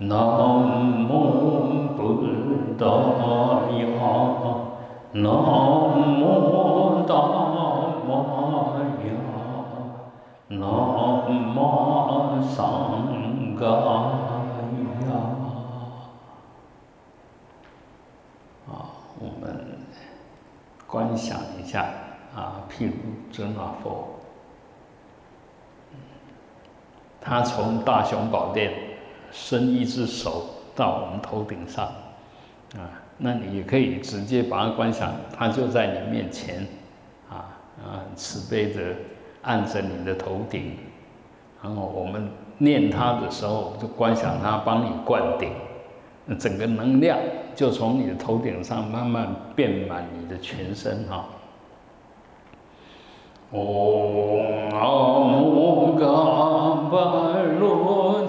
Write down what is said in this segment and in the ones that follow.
南无本达雅，南无达摩雅，南无三伽雅。啊，我们观想一下啊，譬如遮那佛，他从大雄宝殿。伸一只手到我们头顶上，啊，那你也可以直接把它观想，它就在你面前，啊啊，慈悲的按着你的头顶，然后我们念它的时候，就观想它帮你灌顶。整个能量就从你的头顶上慢慢遍满你的全身哈。嗡阿姆嘎巴罗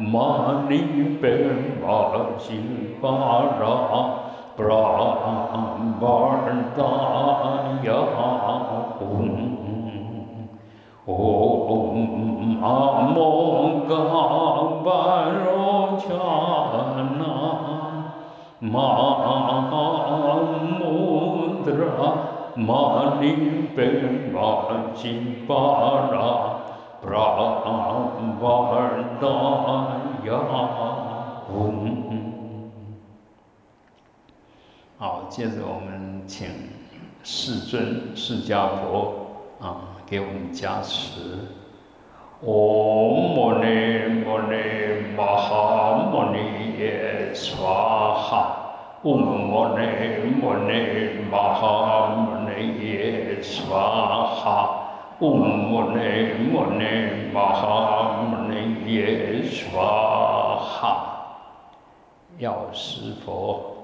mani pema silvara pravartanya hum om amonga varochana mahamudra mani pema silvara 好，接着我们请世尊释迦佛啊，给我们加持。Om Mani Mani Maha Mani Ye Swaha Om Mani Mani Maha Mani Swaha Om Mani Maha Mani Ye Swaha 药师佛。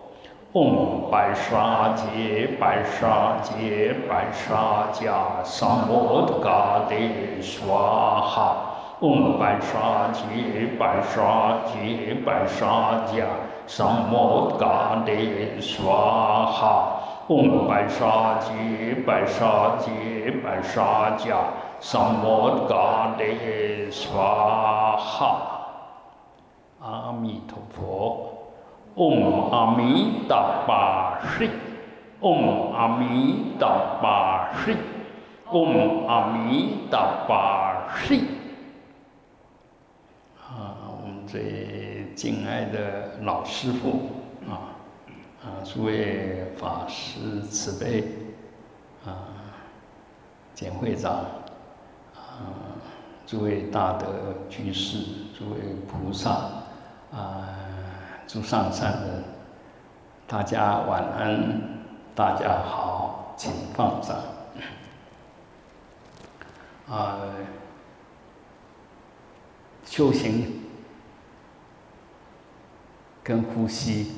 嗡白沙揭白沙揭白沙迦萨摩诃嘎帝娑哈。嗡白沙揭白沙揭白沙迦萨摩诃嘎帝娑哈。嗡白沙揭白沙揭白沙迦萨摩诃嘎帝娑哈。阿弥陀佛。嗡阿弥达巴释，嗡阿弥达巴释，嗡阿弥达巴释。啊，我们最敬爱的老师傅，啊，诸位法师慈悲，啊，简会长，啊，诸位大德居士，诸位菩萨，啊。诸上善人，大家晚安，大家好，请放掌。啊，修行跟呼吸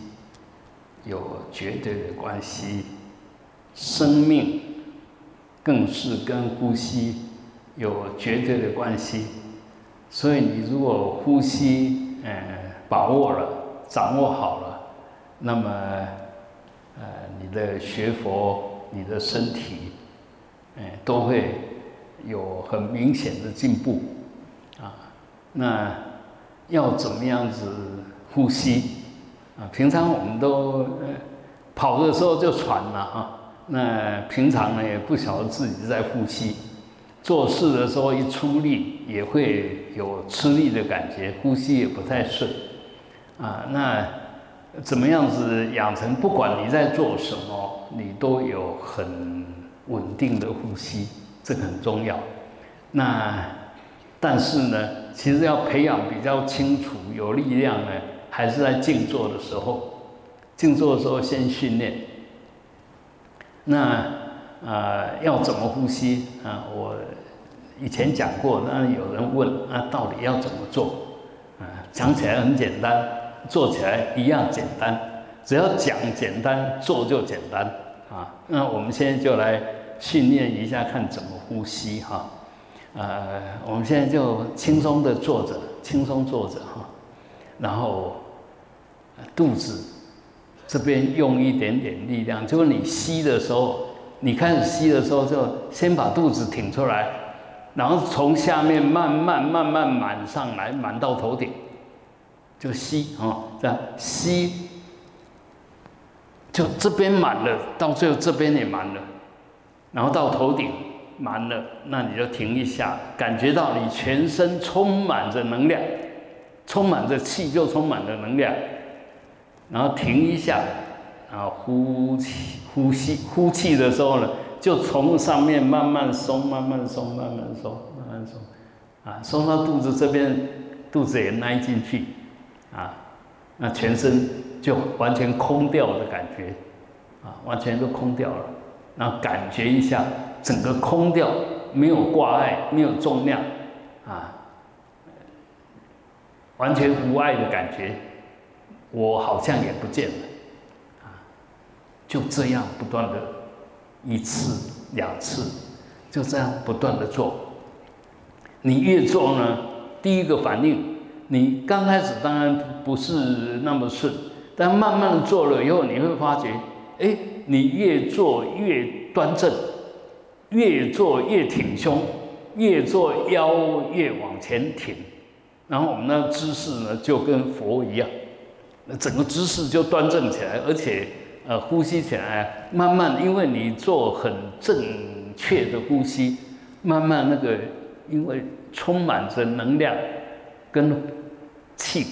有绝对的关系，生命更是跟呼吸有绝对的关系。所以，你如果呼吸，嗯，把握了。掌握好了，那么，呃，你的学佛，你的身体，哎，都会有很明显的进步，啊，那要怎么样子呼吸？啊，平常我们都跑的时候就喘了啊，那平常呢也不晓得自己在呼吸，做事的时候一出力也会有吃力的感觉，呼吸也不太顺。啊，那怎么样子养成？不管你在做什么，你都有很稳定的呼吸，这个很重要。那但是呢，其实要培养比较清楚、有力量呢，还是在静坐的时候。静坐的时候先训练。那呃，要怎么呼吸啊？我以前讲过，那有人问啊，到底要怎么做？啊，讲起来很简单，做起来一样简单。只要讲简单，做就简单啊。那我们现在就来训练一下，看怎么呼吸哈。呃，我们现在就轻松的坐着，轻松坐着哈，然后肚子这边用一点点力量，就是你吸的时候，你开始吸的时候，就先把肚子挺出来，然后从下面慢慢慢慢满上来，满到头顶，就吸啊，这样吸，就这边满了，到最后这边也满了，然后到头顶。满了，那你就停一下，感觉到你全身充满着能量，充满着气，就充满了能量。然后停一下，然后呼气，呼吸，呼气的时候呢，就从上面慢慢松，慢慢松，慢慢松，慢慢松，啊，松到肚子这边，肚子也耐进去，啊，那全身就完全空掉的感觉，啊，完全都空掉了，然后感觉一下。整个空掉，没有挂碍，没有重量，啊，完全无碍的感觉，我好像也不见了，啊，就这样不断的，一次两次，就这样不断的做。你越做呢，第一个反应，你刚开始当然不是那么顺，但慢慢的做了以后，你会发觉，哎，你越做越端正。越做越挺胸，越做腰越往前挺，然后我们那姿势呢就跟佛一样，那整个姿势就端正起来，而且呃呼吸起来慢慢，因为你做很正确的呼吸，慢慢那个因为充满着能量跟气，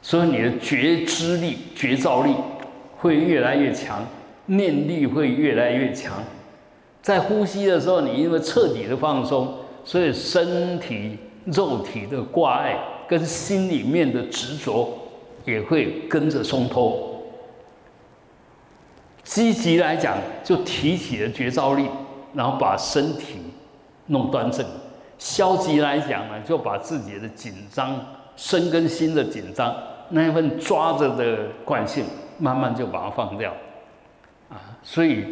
所以你的觉知力、觉照力会越来越强，念力会越来越强。在呼吸的时候，你因为彻底的放松，所以身体肉体的挂碍跟心里面的执着也会跟着松脱。积极来讲，就提起了觉照力，然后把身体弄端正；消极来讲呢，就把自己的紧张、身跟心的紧张那一份抓着的惯性，慢慢就把它放掉。啊，所以。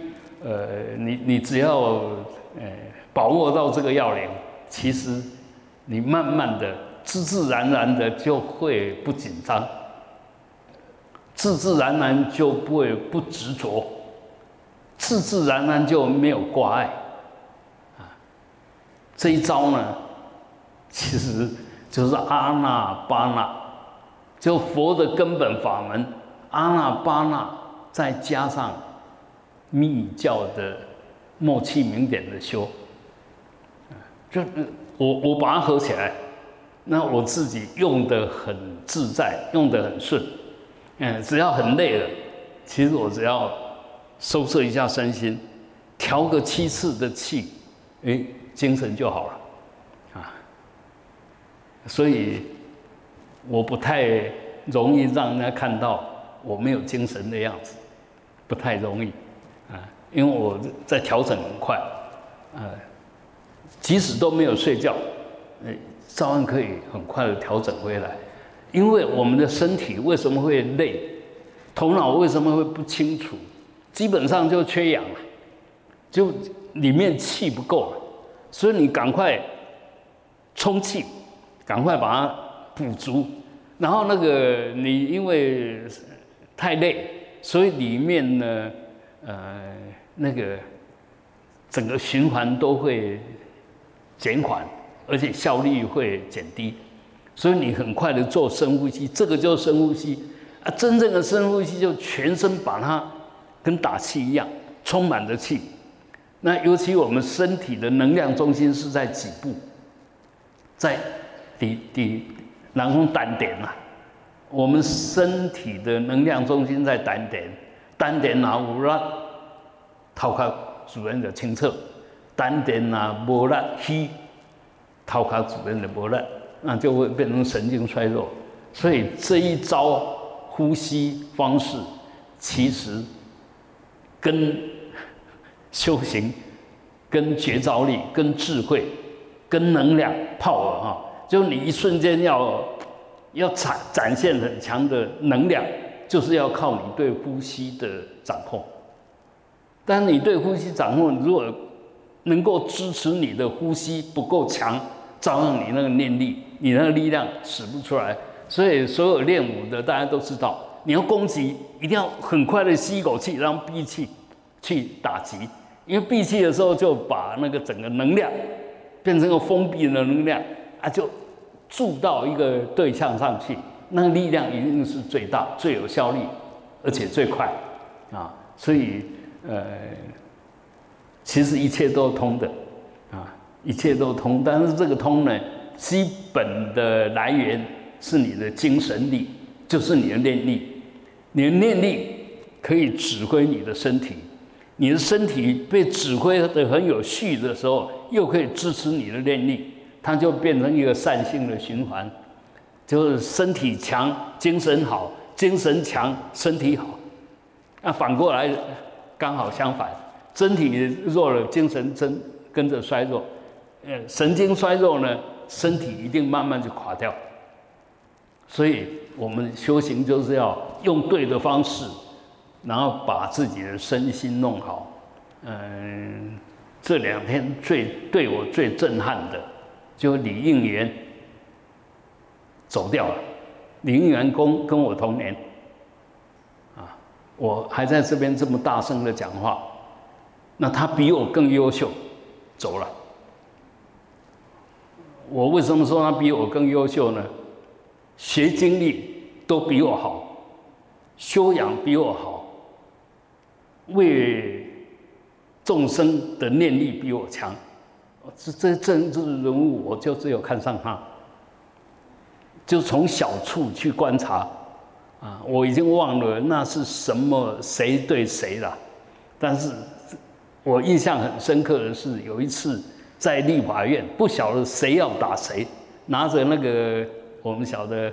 呃，你你只要呃把握到这个要领，其实你慢慢的、自自然然的就会不紧张，自自然然就不会不执着，自自然然就没有挂碍，啊，这一招呢，其实就是阿那巴那，就佛的根本法门，阿那巴那再加上。密教的默契明点的修，就我我把它合起来，那我自己用的很自在，用的很顺，嗯，只要很累了，其实我只要收摄一下身心，调个七次的气，哎，精神就好了，啊，所以我不太容易让人家看到我没有精神的样子，不太容易啊。因为我在调整很快，呃，即使都没有睡觉，呃，照样可以很快的调整回来。因为我们的身体为什么会累，头脑为什么会不清楚，基本上就缺氧了，就里面气不够了，所以你赶快充气，赶快把它补足。然后那个你因为太累，所以里面呢，呃。那个整个循环都会减缓，而且效率会减低，所以你很快的做深呼吸，这个就深呼吸啊！真正的深呼吸就全身把它跟打气一样，充满着气。那尤其我们身体的能量中心是在脊部，在底底然后丹田呐，我们身体的能量中心在丹田，丹田哪有力，头壳主人的清澈；丹田啊无力，气头壳主人的无力，那就会变成神经衰弱。所以这一招呼吸方式，其实跟修行、跟觉照力、跟智慧、跟能量、泡了哈，就你一瞬间要。要展展现很强的能量，就是要靠你对呼吸的掌控。但你对呼吸掌控，如果能够支持你的呼吸不够强，照样你那个念力，你那个力量使不出来。所以所有练武的大家都知道，你要攻击，一定要很快的吸一口气，然后闭气去打击。因为闭气的时候，就把那个整个能量变成个封闭的能量啊，就。注到一个对象上去，那个力量一定是最大、最有效率，而且最快啊！所以，呃，其实一切都通的啊，一切都通。但是这个通呢，基本的来源是你的精神力，就是你的念力。你的念力可以指挥你的身体，你的身体被指挥的很有序的时候，又可以支持你的念力。它就变成一个善性的循环，就是身体强，精神好；精神强，身体好。那反过来刚好相反，身体弱了，精神真跟着衰弱。呃，神经衰弱呢，身体一定慢慢就垮掉。所以我们修行就是要用对的方式，然后把自己的身心弄好。嗯，这两天最对我最震撼的。就李应元走掉了，李应元跟跟我同年，啊，我还在这边这么大声的讲话，那他比我更优秀，走了。我为什么说他比我更优秀呢？学经历都比我好，修养比我好，为众生的念力比我强。这这政治人物，我就只有看上他，就从小处去观察，啊，我已经忘了那是什么谁对谁了，但是我印象很深刻的是有一次在立法院，不晓得谁要打谁，拿着那个我们晓得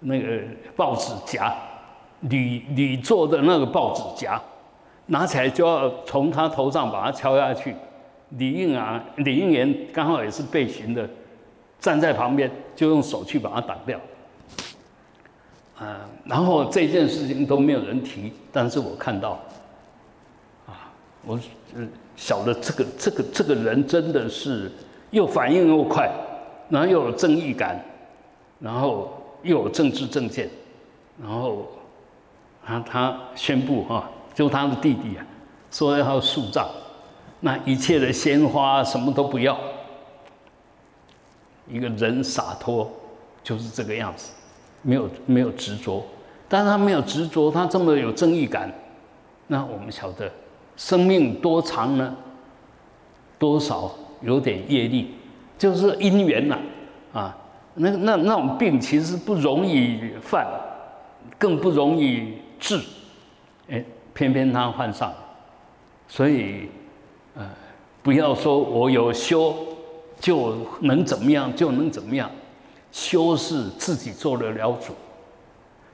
那个报纸夹，铝铝做的那个报纸夹，拿起来就要从他头上把它敲下去。李应啊，李应元刚好也是被刑的，站在旁边就用手去把它挡掉，啊，然后这件事情都没有人提，但是我看到，我嗯晓得这个这个这个人真的是又反应又快，然后又有正义感，然后又有政治正见，然后他他宣布哈，就他的弟弟啊，说要树葬。那一切的鲜花什么都不要，一个人洒脱就是这个样子，没有没有执着，但是他没有执着，他这么有正义感，那我们晓得生命多长呢？多少有点业力，就是因缘呐，啊，那那那种病其实不容易犯，更不容易治，哎，偏偏他患上，所以。呃，不要说我有修就能怎么样就能怎么样，修是自己做得了主，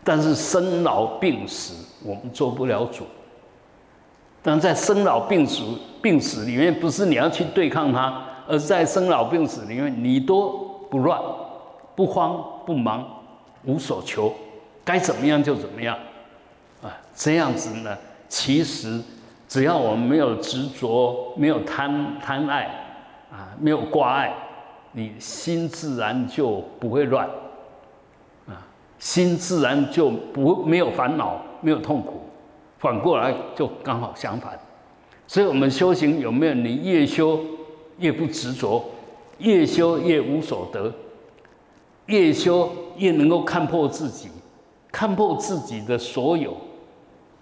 但是生老病死我们做不了主。但在生老病死病死里面，不是你要去对抗它，而是在生老病死里面，你都不乱、不慌、不忙、无所求，该怎么样就怎么样，啊，这样子呢，其实。只要我们没有执着，没有贪贪爱，啊，没有挂碍，你心自然就不会乱，啊，心自然就不没有烦恼，没有痛苦。反过来就刚好相反。所以我们修行有没有？你越修越不执着，越修越无所得，越修越能够看破自己，看破自己的所有，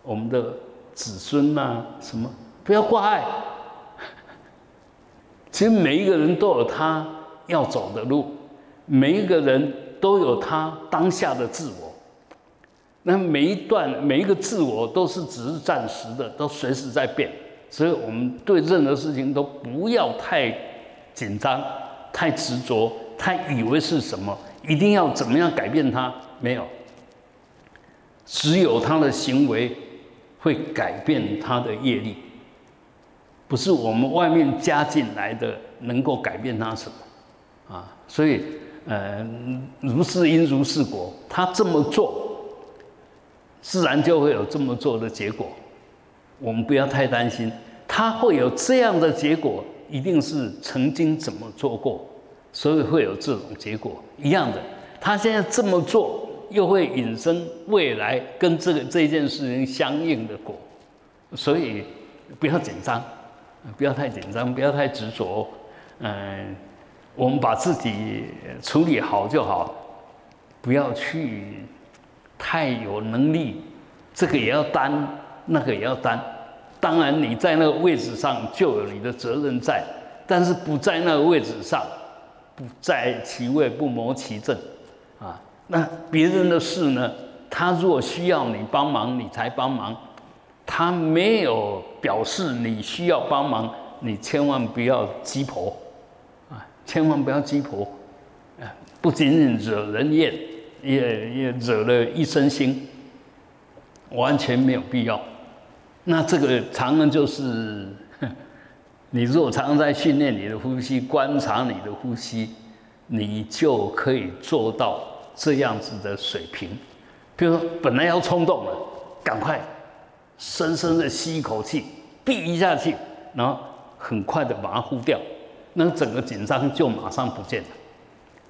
我们的。子孙呐，什么不要挂碍。其实每一个人都有他要走的路，每一个人都有他当下的自我。那每一段每一个自我都是只是暂时的，都随时在变，所以我们对任何事情都不要太紧张、太执着、太以为是什么，一定要怎么样改变它？没有，只有他的行为会改变他的业力，不是我们外面加进来的能够改变他什么啊？所以，呃，如是因如是果，他这么做。自然就会有这么做的结果，我们不要太担心，他会有这样的结果，一定是曾经怎么做过，所以会有这种结果一样的。他现在这么做，又会引申未来跟这个这件事情相应的果，所以不要紧张，不要太紧张，不要太执着，嗯，我们把自己处理好就好，不要去。太有能力，这个也要担，那个也要担。当然你在那个位置上就有你的责任在，但是不在那个位置上，不在其位不谋其政，啊，那别人的事呢？他若需要你帮忙，你才帮忙；他没有表示你需要帮忙，你千万不要鸡婆，啊，千万不要鸡婆，啊，不仅仅惹人厌。也也惹了一身腥，完全没有必要。那这个常常就是，你如果常常在训练你的呼吸，观察你的呼吸，你就可以做到这样子的水平。比如说，本来要冲动了，赶快深深的吸一口气，闭一下气，然后很快的把它呼掉，那整个紧张就马上不见了。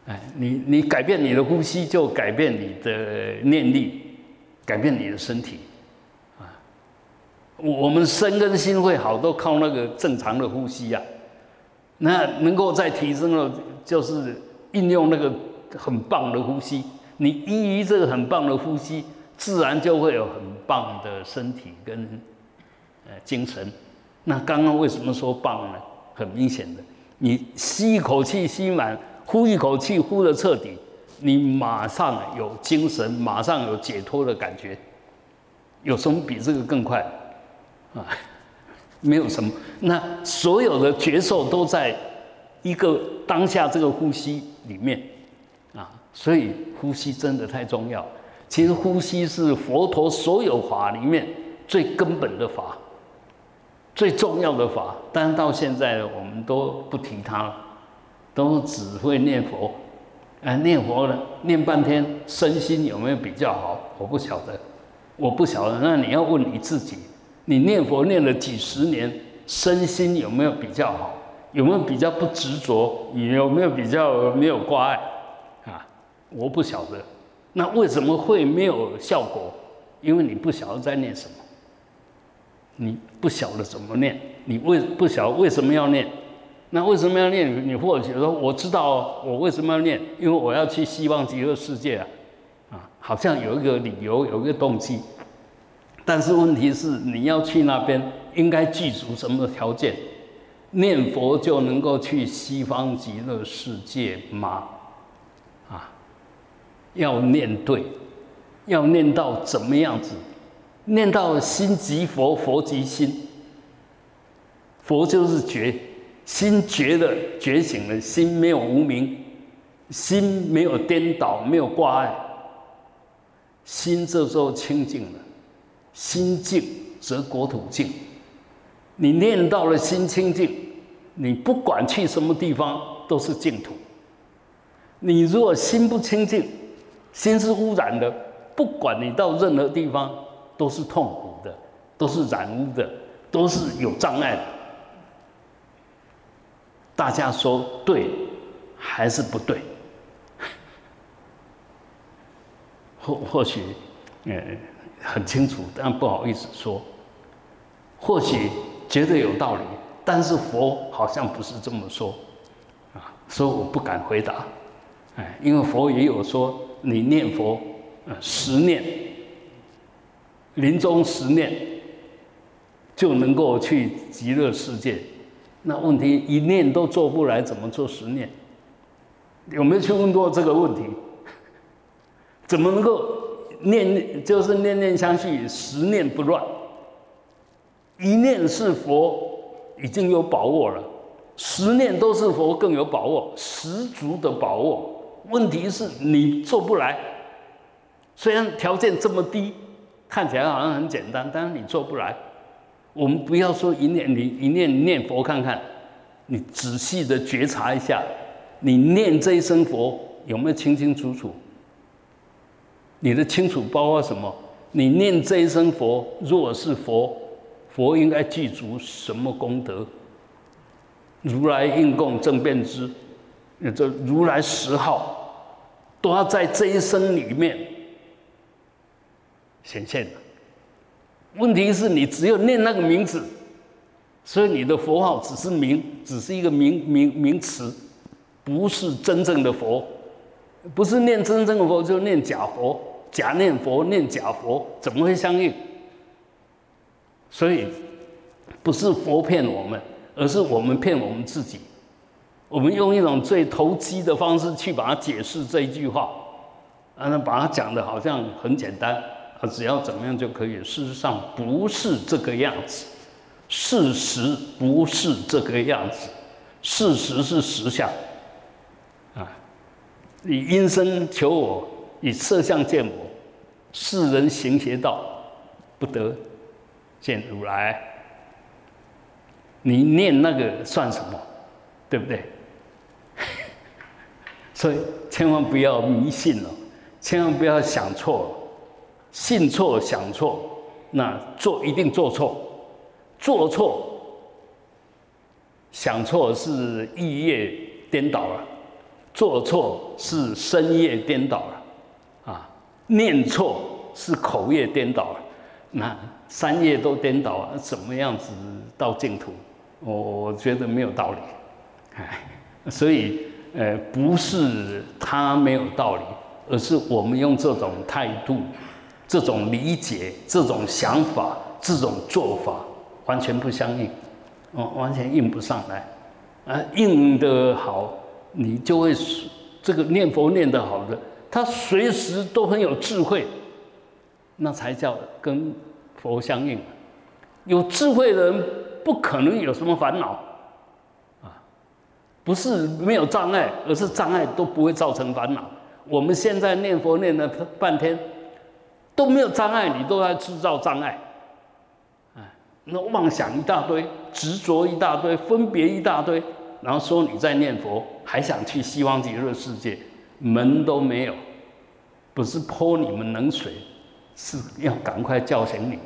哎，你你改变你的呼吸，就改变你的念力，改变你的身体，啊，我我们身跟心会好，都靠那个正常的呼吸呀。那能够再提升了，就是运用那个很棒的呼吸。你依于这个很棒的呼吸，自然就会有很棒的身体跟呃精神。那刚刚为什么说棒呢？很明显的，你吸一口气吸满。呼一口气，呼的彻底，你马上有精神，马上有解脱的感觉。有什么比这个更快？啊，没有什么。那所有的觉受都在一个当下这个呼吸里面啊，所以呼吸真的太重要。其实呼吸是佛陀所有法里面最根本的法，最重要的法。但是到现在我们都不提它了。都只会念佛，哎，念佛了，念半天，身心有没有比较好？我不晓得，我不晓得。那你要问你自己，你念佛念了几十年，身心有没有比较好？有没有比较不执着？有没有比较没有挂碍？啊，我不晓得。那为什么会没有效果？因为你不晓得在念什么，你不晓得怎么念，你为不晓得为什么要念？那为什么要念？你或者说我知道我为什么要念，因为我要去希望极乐世界啊，啊，好像有一个理由，有一个动机。但是问题是，你要去那边，应该具足什么条件？念佛就能够去西方极乐世界吗？啊，要念对，要念到怎么样子？念到心即佛，佛即心，佛就是觉。心觉的觉醒了，心没有无明，心没有颠倒，没有挂碍，心这时候清净了。心净则国土净。你念到了心清净，你不管去什么地方都是净土。你如果心不清净，心是污染的，不管你到任何地方都是痛苦的，都是染污的，都是有障碍的。大家说对还是不对？或或许，呃，很清楚，但不好意思说。或许觉得有道理，但是佛好像不是这么说，啊，所以我不敢回答。哎，因为佛也有说，你念佛，呃，十念，临终十念，就能够去极乐世界。那问题一念都做不来，怎么做十念？有没有去问过这个问题？怎么能够念就是念念相续，十念不乱。一念是佛，已经有把握了；十念都是佛，更有把握，十足的把握。问题是你做不来，虽然条件这么低，看起来好像很简单，但是你做不来。我们不要说一念，你一念念佛看看，你仔细的觉察一下，你念这一声佛有没有清清楚楚？你的清楚包括什么？你念这一声佛，若是佛。佛应该具足什么功德？如来应供正遍知，这如来十号都要在这一生里面显现问题是你只有念那个名字，所以你的佛号只是名，只是一个名名名词，不是真正的佛，不是念真正的佛就念假佛，假念佛念假佛，怎么会相应？所以，不是佛骗我们，而是我们骗我们自己。我们用一种最投机的方式去把它解释这一句话，啊，把它讲的好像很简单，只要怎么样就可以。事实上不是这个样子，事实不是这个样子，事实是实相。啊，以因身求我，以色相见我，世人行邪道，不得。见如来，你念那个算什么？对不对？所以千万不要迷信了，千万不要想错了，信错想错，那做一定做错，做错想错是意业颠倒了，做错是身业颠倒了，啊，念错是口业颠倒了，那。三业都颠倒了，怎么样子到净土？我我觉得没有道理，哎，所以呃，不是他没有道理，而是我们用这种态度、这种理解、这种想法、这种做法完全不相应，哦，完全应不上来。啊，应的好，你就会这个念佛念得好的，他随时都很有智慧，那才叫跟。佛相应，有智慧的人不可能有什么烦恼，啊，不是没有障碍，而是障碍都不会造成烦恼。我们现在念佛念了半天，都没有障碍，你都在制造障碍，啊，那妄想一大堆，执着一大堆，分别一大堆，然后说你在念佛，还想去西方极乐世界，门都没有，不是泼你们冷水，是要赶快叫醒你们。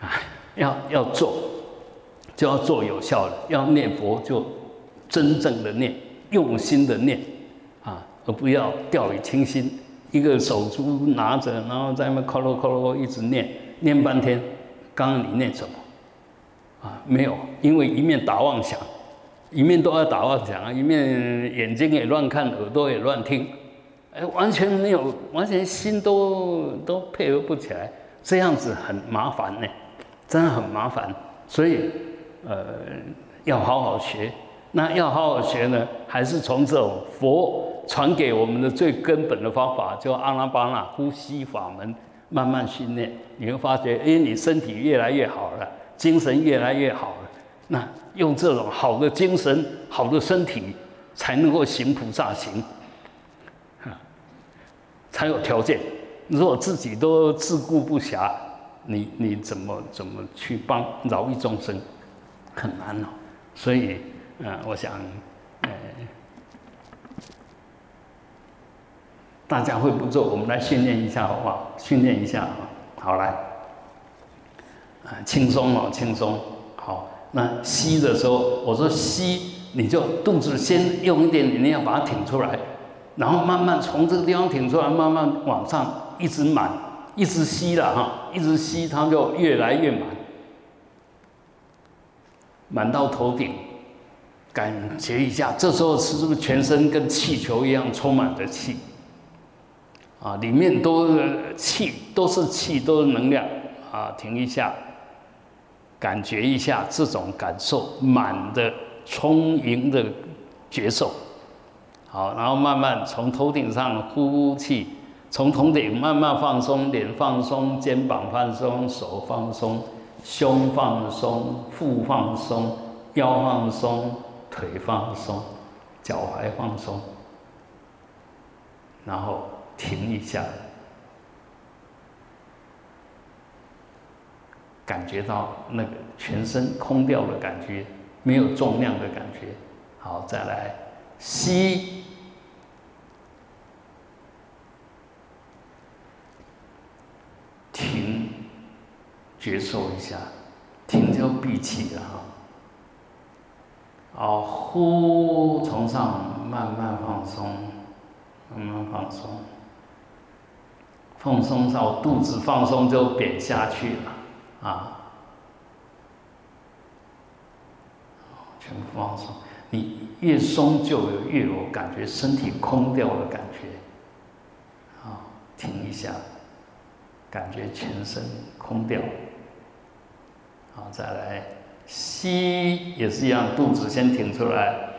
啊，要要做，就要做有效的。要念佛，就真正的念，用心的念，啊，而不要掉以轻心。一个手珠拿着，然后在那边咯咯咯咯一直念，念半天。刚刚你念什么？啊，没有，因为一面打妄想，一面都要打妄想啊，一面眼睛也乱看，耳朵也乱听，哎，完全没有，完全心都都配合不起来，这样子很麻烦呢。真的很麻烦，所以，呃，要好好学。那要好好学呢，还是从这种佛传给我们的最根本的方法，叫阿拉巴那呼吸法门，慢慢训练，你会发觉，哎，你身体越来越好了，精神越来越好了。那用这种好的精神、好的身体，才能够行菩萨行，才有条件。如果自己都自顾不暇。你你怎么怎么去帮饶益众生，很难哦。所以，呃，我想，呃，大家会不做，我们来训练一下好不好？训练一下啊，好来，啊，轻松哦，轻松。好，那吸的时候，我说吸，你就肚子先用一点力量把它挺出来，然后慢慢从这个地方挺出来，慢慢往上一直满。一直吸了哈，一直吸，它就越来越满，满到头顶，感觉一下，这时候是不是全身跟气球一样充满着气？啊，里面都是气，都是气，都是能量啊！停一下，感觉一下这种感受，满的充盈的觉受。好，然后慢慢从头顶上呼气。从头顶慢慢放松，脸放松，肩膀放松，手放松，胸放松，腹放松，腰放松，腿放松，脚踝放松，然后停一下，感觉到那个全身空掉的感觉，没有重量的感觉。好，再来吸。停觉受一下，停就闭气了哈。好，呼，从上慢慢放松，慢慢放松，放松到肚子放松就扁下去了啊。全部放松，你越松就有越有感觉，身体空掉的感觉。好，停一下，感觉全身空掉。好，再来吸也是一样，肚子先挺出来，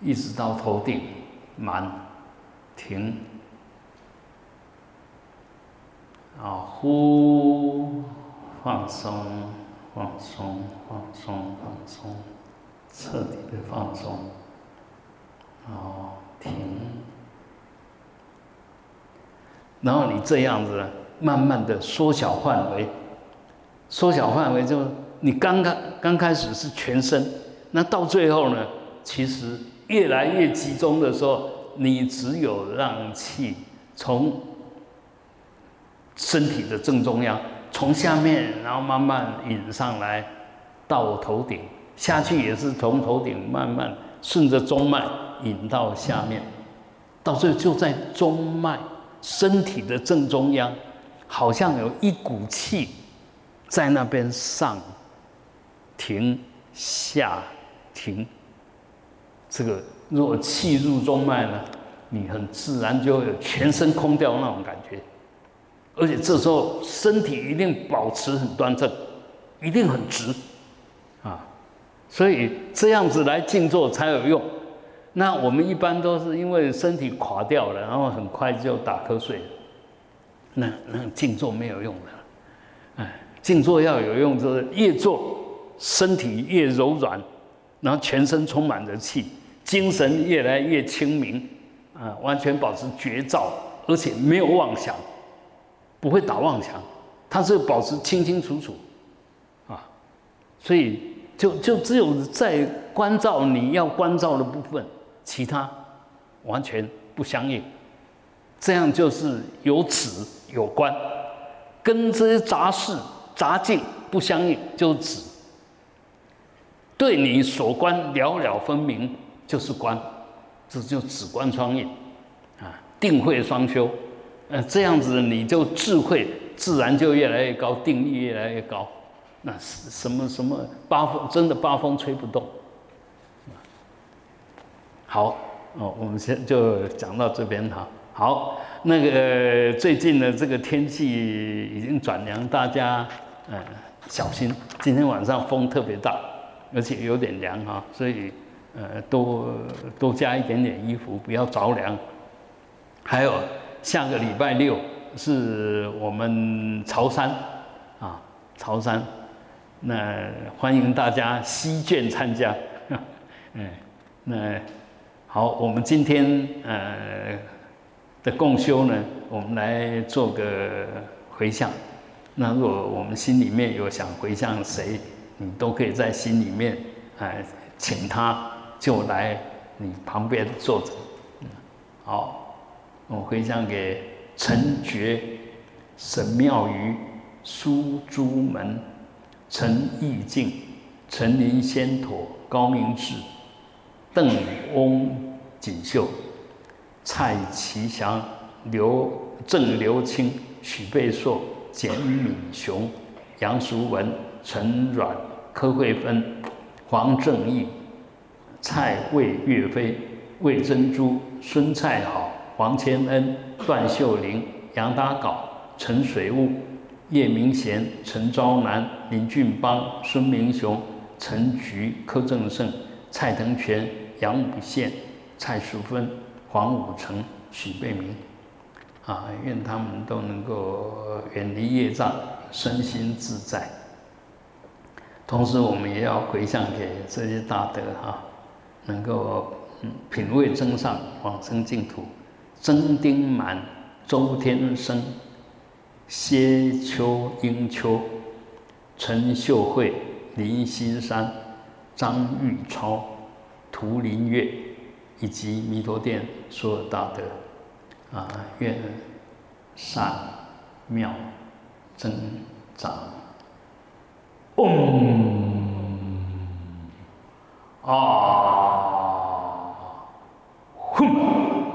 一直到头顶满，停，啊，呼，放松，放松，放松，放松，彻底的放松，好，停。然后你这样子，慢慢的缩小范围，缩小范围就你刚刚刚开始是全身，那到最后呢，其实越来越集中的时候，你只有让气从身体的正中央，从下面然后慢慢引上来，到头顶下去也是从头顶慢慢顺着中脉引到下面，到最后就在中脉。身体的正中央，好像有一股气在那边上停下停。这个如果气入中脉呢，你很自然就有全身空掉那种感觉，而且这时候身体一定保持很端正，一定很直啊。所以这样子来静坐才有用。那我们一般都是因为身体垮掉了，然后很快就打瞌睡。那那静坐没有用的，哎，静坐要有用，就是越坐身体越柔软，然后全身充满着气，精神越来越清明，啊，完全保持绝照，而且没有妄想，不会打妄想，它是保持清清楚楚，啊，所以就就只有在关照你要关照的部分。其他完全不相应，这样就是有止有观，跟这些杂事杂境不相应，就止。对你所观了了分明，就是观，这就止观双运啊，定慧双修，呃，这样子你就智慧自然就越来越高，定力越来越高，那什么什么八风真的八风吹不动。好哦，我们先就讲到这边哈。好，那个最近的这个天气已经转凉，大家嗯小心。今天晚上风特别大，而且有点凉哈，所以呃多多加一点点衣服，不要着凉。还有下个礼拜六是我们潮山啊，潮山，那欢迎大家西卷参加，嗯，那。好，我们今天呃的共修呢，我们来做个回向。那如果我们心里面有想回向谁，你都可以在心里面哎，请他就来你旁边坐着。好，我回向给陈觉、沈妙瑜、苏朱门、陈义敬、陈林仙妥、高明志。邓翁锦绣、蔡其祥、刘郑刘清、许贝硕、简敏雄、杨淑文、陈阮、柯慧芬、黄正义、蔡魏岳飞、魏珍珠、孙蔡好、黄千恩、段秀玲、杨达镐、陈水雾、叶明贤、陈昭南、林俊邦、孙明雄、陈菊、柯正胜、蔡腾全。杨武宪、蔡淑芬、黄武成、许贝明，啊，愿他们都能够远离业障，身心自在。同时，我们也要回向给这些大德哈，能够品味增上，往生净土。曾丁满、周天生、谢秋英秋、陈秀慧、林心山、张玉超、涂林月，以及弥陀殿所有大德，啊，愿善妙增长。嗡啊，哼。